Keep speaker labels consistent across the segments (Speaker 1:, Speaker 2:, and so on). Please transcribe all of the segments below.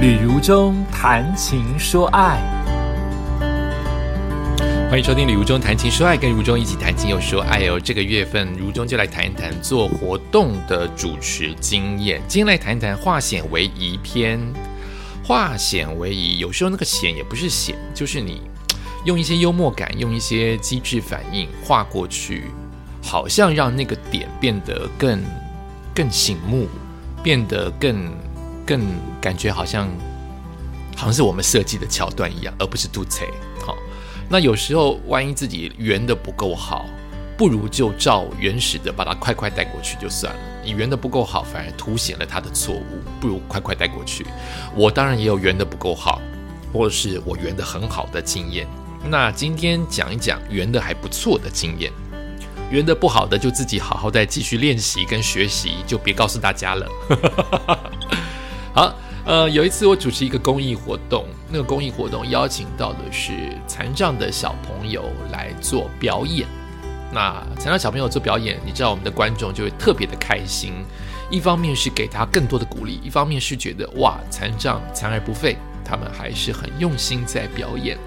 Speaker 1: 旅如中谈情说爱，
Speaker 2: 欢迎收听《旅如中谈情说爱》，跟如中一起谈情又说爱哦。这个月份，如中就来谈一谈做活动的主持经验。今天来谈一谈化险为夷篇。化险为夷，有时候那个险也不是险，就是你用一些幽默感，用一些机智反应化过去，好像让那个点变得更更醒目，变得更。更感觉好像好像是我们设计的桥段一样，而不是杜贼。好，那有时候万一自己圆的不够好，不如就照原始的把它快快带过去就算了。你圆的不够好，反而凸显了他的错误，不如快快带过去。我当然也有圆的不够好，或者是我圆的很好的经验。那今天讲一讲圆的还不错的经验，圆的不好的就自己好好再继续练习跟学习，就别告诉大家了。好，呃，有一次我主持一个公益活动，那个公益活动邀请到的是残障的小朋友来做表演。那残障小朋友做表演，你知道我们的观众就会特别的开心。一方面是给他更多的鼓励，一方面是觉得哇，残障残而不废，他们还是很用心在表演。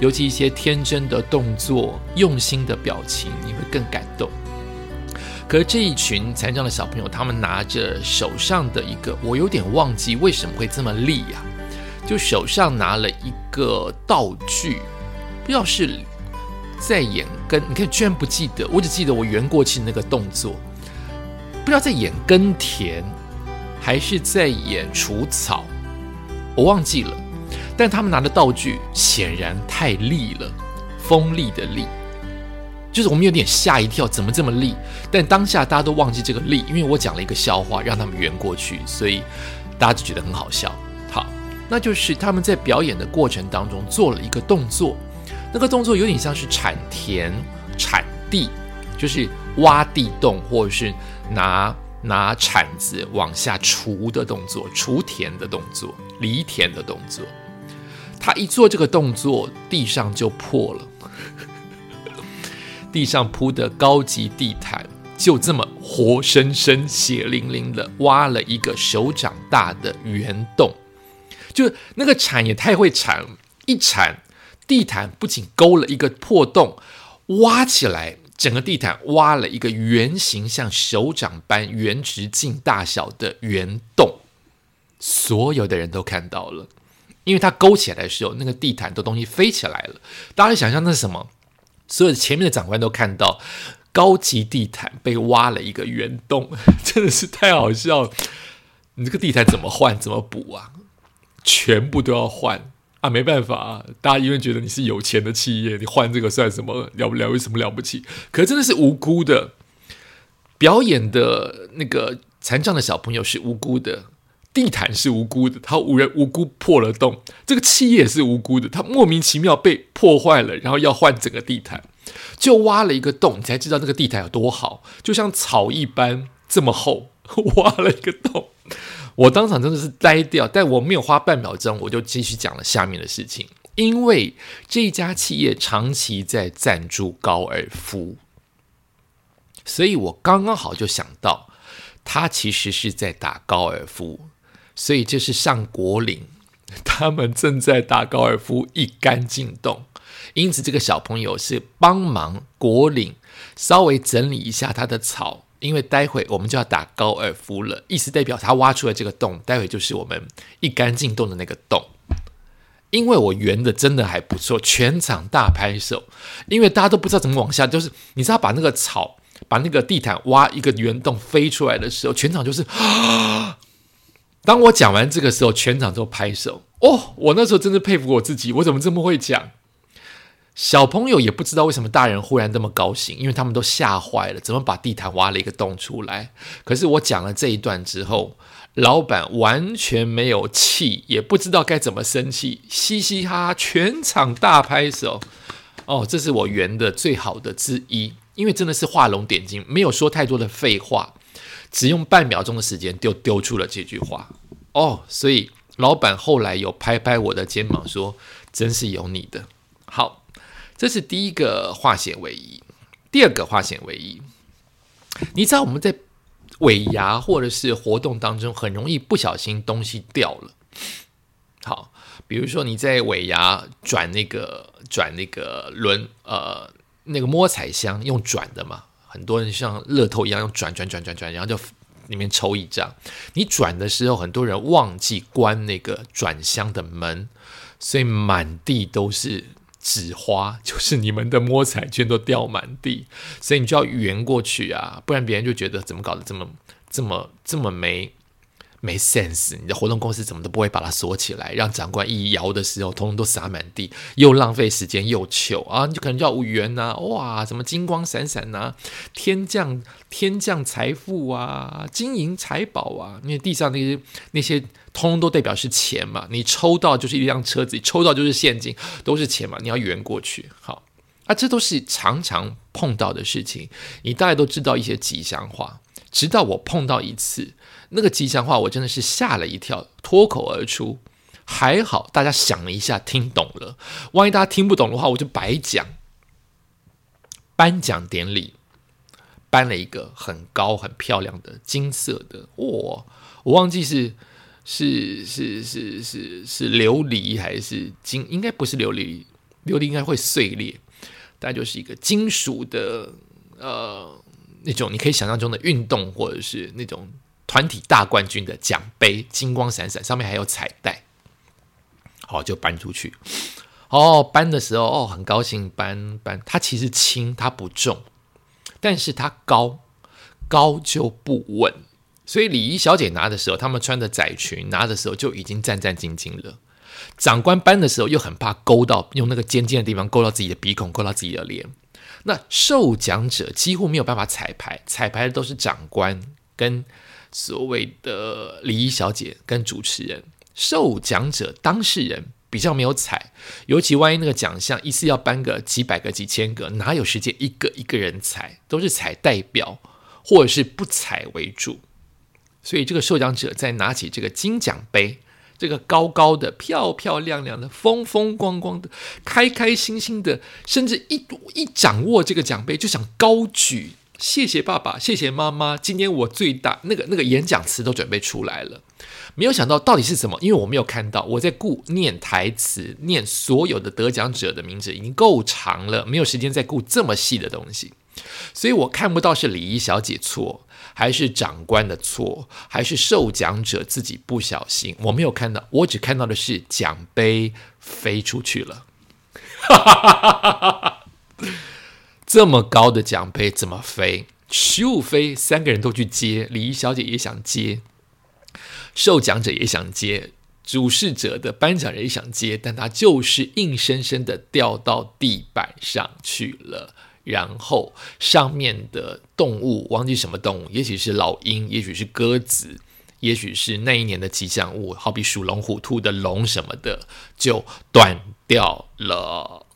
Speaker 2: 尤其一些天真的动作、用心的表情，你会更感动。可是这一群残障的小朋友，他们拿着手上的一个，我有点忘记为什么会这么立呀？就手上拿了一个道具，不知道是在演跟，你看居然不记得，我只记得我圆过去那个动作，不知道在演耕田还是在演除草，我忘记了。但他们拿的道具显然太利了，锋利的利。就是我们有点吓一跳，怎么这么利？但当下大家都忘记这个利，因为我讲了一个笑话让他们圆过去，所以大家就觉得很好笑。好，那就是他们在表演的过程当中做了一个动作，那个动作有点像是铲田、铲地，就是挖地洞或者是拿拿铲子往下锄的动作、锄田的动作、犁田的动作。他一做这个动作，地上就破了。地上铺的高级地毯，就这么活生生、血淋淋的挖了一个手掌大的圆洞。就那个铲也太会铲，一铲地毯不仅勾了一个破洞，挖起来整个地毯挖了一个圆形，像手掌般圆直径大小的圆洞。所有的人都看到了，因为它勾起来的时候，那个地毯的东西飞起来了。大家想象那是什么？所有前面的长官都看到高级地毯被挖了一个圆洞，真的是太好笑。你这个地毯怎么换？怎么补啊？全部都要换啊！没办法啊，大家因为觉得你是有钱的企业，你换这个算什么了不了？有什么了不起？可真的是无辜的。表演的那个残障的小朋友是无辜的。地毯是无辜的，他无人无辜破了洞。这个企业是无辜的，他莫名其妙被破坏了，然后要换整个地毯，就挖了一个洞，你才知道这个地毯有多好，就像草一般这么厚，挖了一个洞。我当场真的是呆掉，但我没有花半秒钟，我就继续讲了下面的事情。因为这家企业长期在赞助高尔夫，所以我刚刚好就想到，他其实是在打高尔夫。所以这是上国岭，他们正在打高尔夫，一杆进洞。因此，这个小朋友是帮忙国岭稍微整理一下他的草，因为待会我们就要打高尔夫了。意思代表他挖出来这个洞，待会就是我们一杆进洞的那个洞。因为我圆的真的还不错，全场大拍手。因为大家都不知道怎么往下，就是你知道把那个草、把那个地毯挖一个圆洞飞出来的时候，全场就是啊。当我讲完这个时候，全场都拍手。哦，我那时候真的佩服我自己，我怎么这么会讲？小朋友也不知道为什么大人忽然这么高兴，因为他们都吓坏了，怎么把地毯挖了一个洞出来？可是我讲了这一段之后，老板完全没有气，也不知道该怎么生气，嘻嘻哈哈，全场大拍手。哦，这是我圆的最好的之一，因为真的是画龙点睛，没有说太多的废话。只用半秒钟的时间就丢出了这句话哦，所以老板后来有拍拍我的肩膀说：“真是有你的。”好，这是第一个化险为夷。第二个化险为夷，你知道我们在尾牙或者是活动当中很容易不小心东西掉了，好，比如说你在尾牙转那个转那个轮呃那个摸彩箱用转的嘛，很多人像乐透一样用转转转转转，然后就里面抽一张。你转的时候，很多人忘记关那个转箱的门，所以满地都是纸花，就是你们的摸彩券都掉满地，所以你就要圆过去啊，不然别人就觉得怎么搞得这么这么这么没。没 sense，你的活动公司怎么都不会把它锁起来，让长官一摇的时候，通通都洒满地，又浪费时间又糗啊！你就可能叫五元呐，哇，什么金光闪闪呐，天降天降财富啊，金银财宝啊，因为地上那些那些通通都代表是钱嘛，你抽到就是一辆车子，抽到就是现金，都是钱嘛，你要圆过去。好啊，这都是常常碰到的事情，你大概都知道一些吉祥话，直到我碰到一次。那个吉祥话，我真的是吓了一跳，脱口而出。还好大家想了一下，听懂了。万一大家听不懂的话，我就白讲。颁奖典礼颁了一个很高、很漂亮的金色的，哇！我忘记是是是是是是琉璃还是金？应该不是琉璃，琉璃应该会碎裂。但就是一个金属的，呃，那种你可以想象中的运动，或者是那种。团体大冠军的奖杯，金光闪闪，上面还有彩带。好，就搬出去。哦，搬的时候哦，很高兴搬搬。它其实轻，它不重，但是它高，高就不稳。所以礼仪小姐拿的时候，他们穿的窄裙，拿的时候就已经战战兢兢了。长官搬的时候又很怕勾到，用那个尖尖的地方勾到自己的鼻孔，勾到自己的脸。那受奖者几乎没有办法彩排，彩排的都是长官跟。所谓的礼仪小姐跟主持人、受奖者当事人比较没有彩，尤其万一那个奖项一次要颁个几百个、几千个，哪有时间一个一个人彩？都是彩代表或者是不彩为主。所以这个受奖者在拿起这个金奖杯，这个高高的、漂漂亮亮的、风风光光的、开开心心的，甚至一一掌握这个奖杯就想高举。谢谢爸爸，谢谢妈妈。今天我最大那个那个演讲词都准备出来了，没有想到到底是什么，因为我没有看到。我在顾念台词，念所有的得奖者的名字已经够长了，没有时间再顾这么细的东西，所以我看不到是礼仪小姐错，还是长官的错，还是受奖者自己不小心。我没有看到，我只看到的是奖杯飞出去了。这么高的奖杯怎么飞？十五飞，三个人都去接，礼仪小姐也想接，受奖者也想接，主事者的颁奖人也想接，但他就是硬生生的掉到地板上去了。然后上面的动物忘记什么动物，也许是老鹰，也许是鸽子，也许是那一年的吉祥物，好比属龙、虎、兔的龙什么的，就断掉了。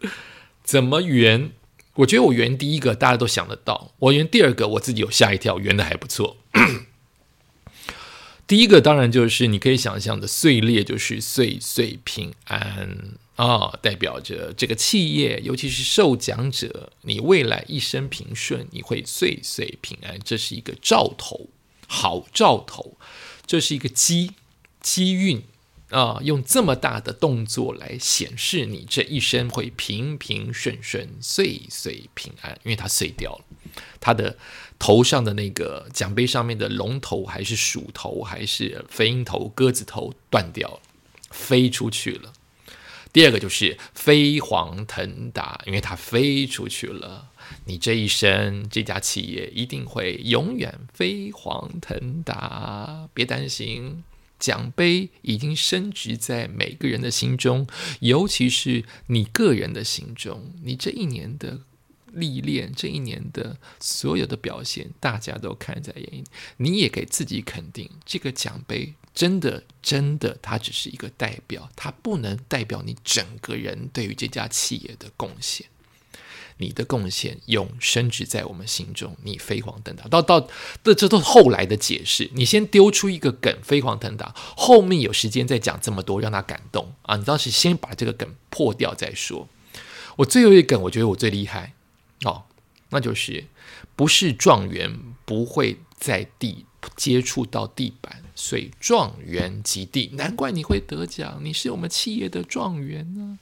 Speaker 2: 怎么圆？我觉得我圆第一个大家都想得到，我圆第二个我自己有吓一跳，圆的还不错。第一个当然就是你可以想象的碎裂，就是岁岁平安啊，代表着这个企业，尤其是受奖者，你未来一生平顺，你会岁岁平安，这是一个兆头，好兆头，这是一个机机运。啊，用这么大的动作来显示你这一生会平平顺顺、岁岁平安，因为它碎掉了，它的头上的那个奖杯上面的龙头还是鼠头还是飞鹰头、鸽子头断掉了，飞出去了。第二个就是飞黄腾达，因为它飞出去了，你这一生这家企业一定会永远飞黄腾达，别担心。奖杯已经升值在每个人的心中，尤其是你个人的心中。你这一年的历练，这一年的所有的表现，大家都看在眼里。你也给自己肯定，这个奖杯真的真的，它只是一个代表，它不能代表你整个人对于这家企业的贡献。你的贡献永升值在我们心中，你飞黄腾达。到到这这都是后来的解释。你先丢出一个梗，飞黄腾达，后面有时间再讲这么多，让他感动啊！你当时先把这个梗破掉再说。我最后一梗，我觉得我最厉害哦，那就是不是状元不会在地接触到地板，所以状元及第，难怪你会得奖，你是我们企业的状元呢。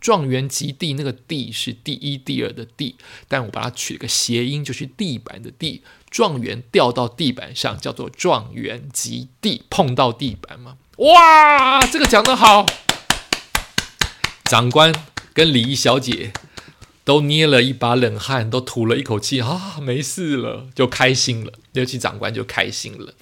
Speaker 2: 状元及第，那个第是第一、第二的第，但我把它取了个谐音，就是地板的地。状元掉到地板上，叫做状元及第，碰到地板吗。哇，这个讲得好！长官跟礼仪小姐都捏了一把冷汗，都吐了一口气啊，没事了，就开心了。尤其长官就开心了。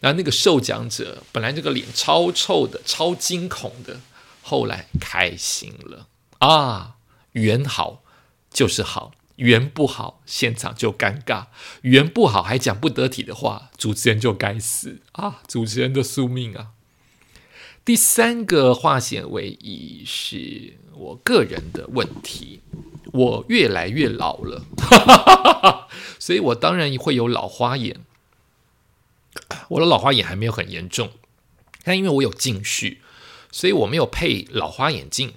Speaker 2: 然后那个受奖者本来这个脸超臭的、超惊恐的，后来开心了。啊，缘好就是好，缘不好现场就尴尬，缘不好还讲不得体的话，主持人就该死啊！主持人的宿命啊！第三个化险为夷是我个人的问题，我越来越老了，所以我当然会有老花眼。我的老花眼还没有很严重，但因为我有近视，所以我没有配老花眼镜。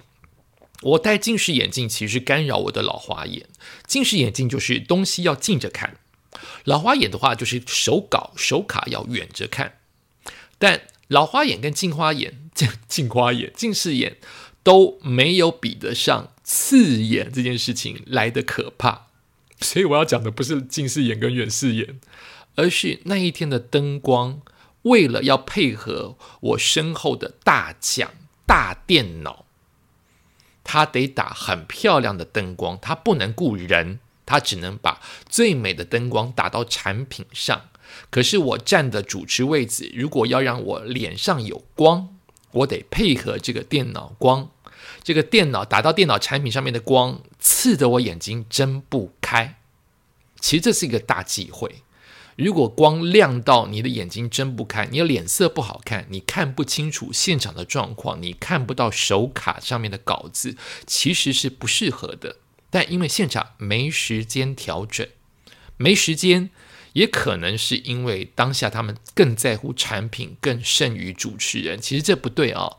Speaker 2: 我戴近视眼镜其实干扰我的老花眼。近视眼镜就是东西要近着看，老花眼的话就是手稿手卡要远着看。但老花眼跟近花眼、近近花眼、近视眼都没有比得上刺眼这件事情来的可怕。所以我要讲的不是近视眼跟远视眼，而是那一天的灯光，为了要配合我身后的大奖大电脑。他得打很漂亮的灯光，他不能雇人，他只能把最美的灯光打到产品上。可是我站的主持位置，如果要让我脸上有光，我得配合这个电脑光。这个电脑打到电脑产品上面的光，刺得我眼睛睁不开。其实这是一个大忌讳。如果光亮到你的眼睛睁不开，你脸色不好看，你看不清楚现场的状况，你看不到手卡上面的稿子，其实是不适合的。但因为现场没时间调整，没时间。也可能是因为当下他们更在乎产品，更胜于主持人。其实这不对啊，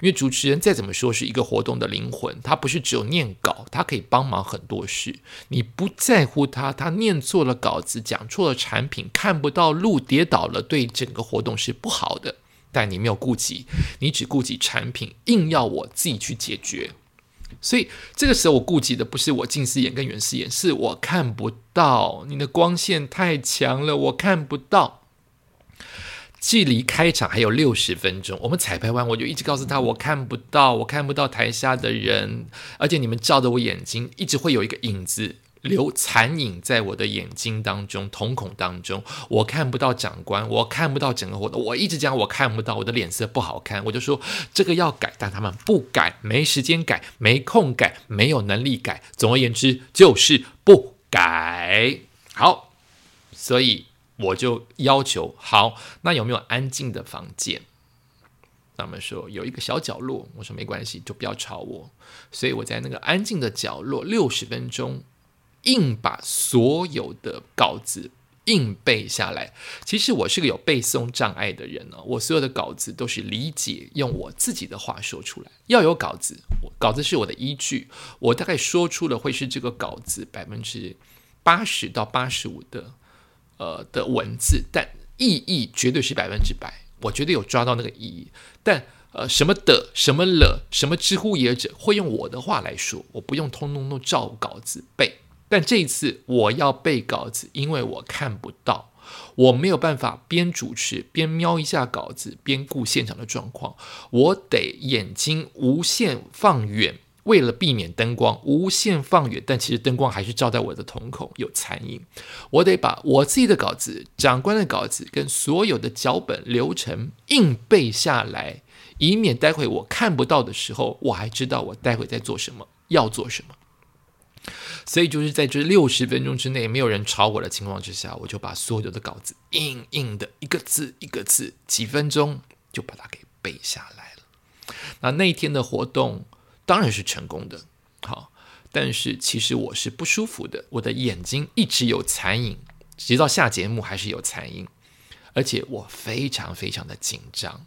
Speaker 2: 因为主持人再怎么说是一个活动的灵魂，他不是只有念稿，他可以帮忙很多事。你不在乎他，他念错了稿子，讲错了产品，看不到路，跌倒了，对整个活动是不好的。但你没有顾及，你只顾及产品，硬要我自己去解决。所以这个时候，我顾及的不是我近视眼跟远视眼，是我看不到你的光线太强了，我看不到。距离开场还有六十分钟，我们彩排完，我就一直告诉他，我看不到，我看不到台下的人，而且你们照着我眼睛，一直会有一个影子。留残影在我的眼睛当中，瞳孔当中，我看不到长官，我看不到整个活动，我一直讲我看不到，我的脸色不好看，我就说这个要改，但他们不改，没时间改，没空改，没有能力改，总而言之就是不改。好，所以我就要求好，那有没有安静的房间？他们说有一个小角落，我说没关系，就不要吵我。所以我在那个安静的角落六十分钟。硬把所有的稿子硬背下来。其实我是个有背诵障碍的人哦，我所有的稿子都是理解，用我自己的话说出来。要有稿子，稿子是我的依据。我大概说出了会是这个稿子百分之八十到八十五的呃的文字，但意义绝对是百分之百。我绝对有抓到那个意义。但呃什么的什么了什么知乎也者会用我的话来说，我不用通通都照稿子背。但这一次我要背稿子，因为我看不到，我没有办法边主持边瞄一下稿子，边顾现场的状况。我得眼睛无限放远，为了避免灯光无限放远，但其实灯光还是照在我的瞳孔有残影。我得把我自己的稿子、长官的稿子跟所有的脚本流程硬背下来，以免待会我看不到的时候，我还知道我待会在做什么，要做什么。所以就是在这六十分钟之内没有人吵我的情况之下，我就把所有的稿子硬硬的一个字一个字，几分钟就把它给背下来了。那那一天的活动当然是成功的，好，但是其实我是不舒服的，我的眼睛一直有残影，直到下节目还是有残影，而且我非常非常的紧张，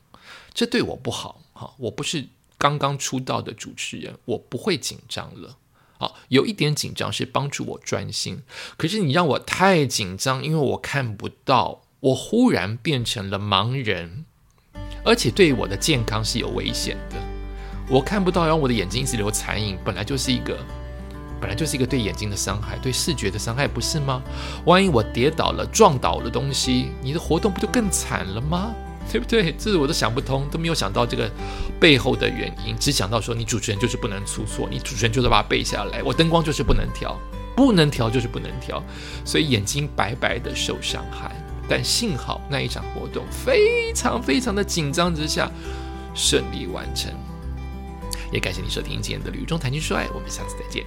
Speaker 2: 这对我不好。哈，我不是刚刚出道的主持人，我不会紧张了。好，有一点紧张是帮助我专心，可是你让我太紧张，因为我看不到，我忽然变成了盲人，而且对我的健康是有危险的。我看不到，然后我的眼睛一直流残影，本来就是一个，本来就是一个对眼睛的伤害，对视觉的伤害，不是吗？万一我跌倒了，撞倒了东西，你的活动不就更惨了吗？对不对？这我都想不通，都没有想到这个背后的原因，只想到说你主持人就是不能出错，你主持人就是把它背下来，我灯光就是不能调，不能调就是不能调，所以眼睛白白的受伤害。但幸好那一场活动非常非常的紧张之下顺利完成。也感谢你收听今天的《旅中谈情说爱》，我们下次再见。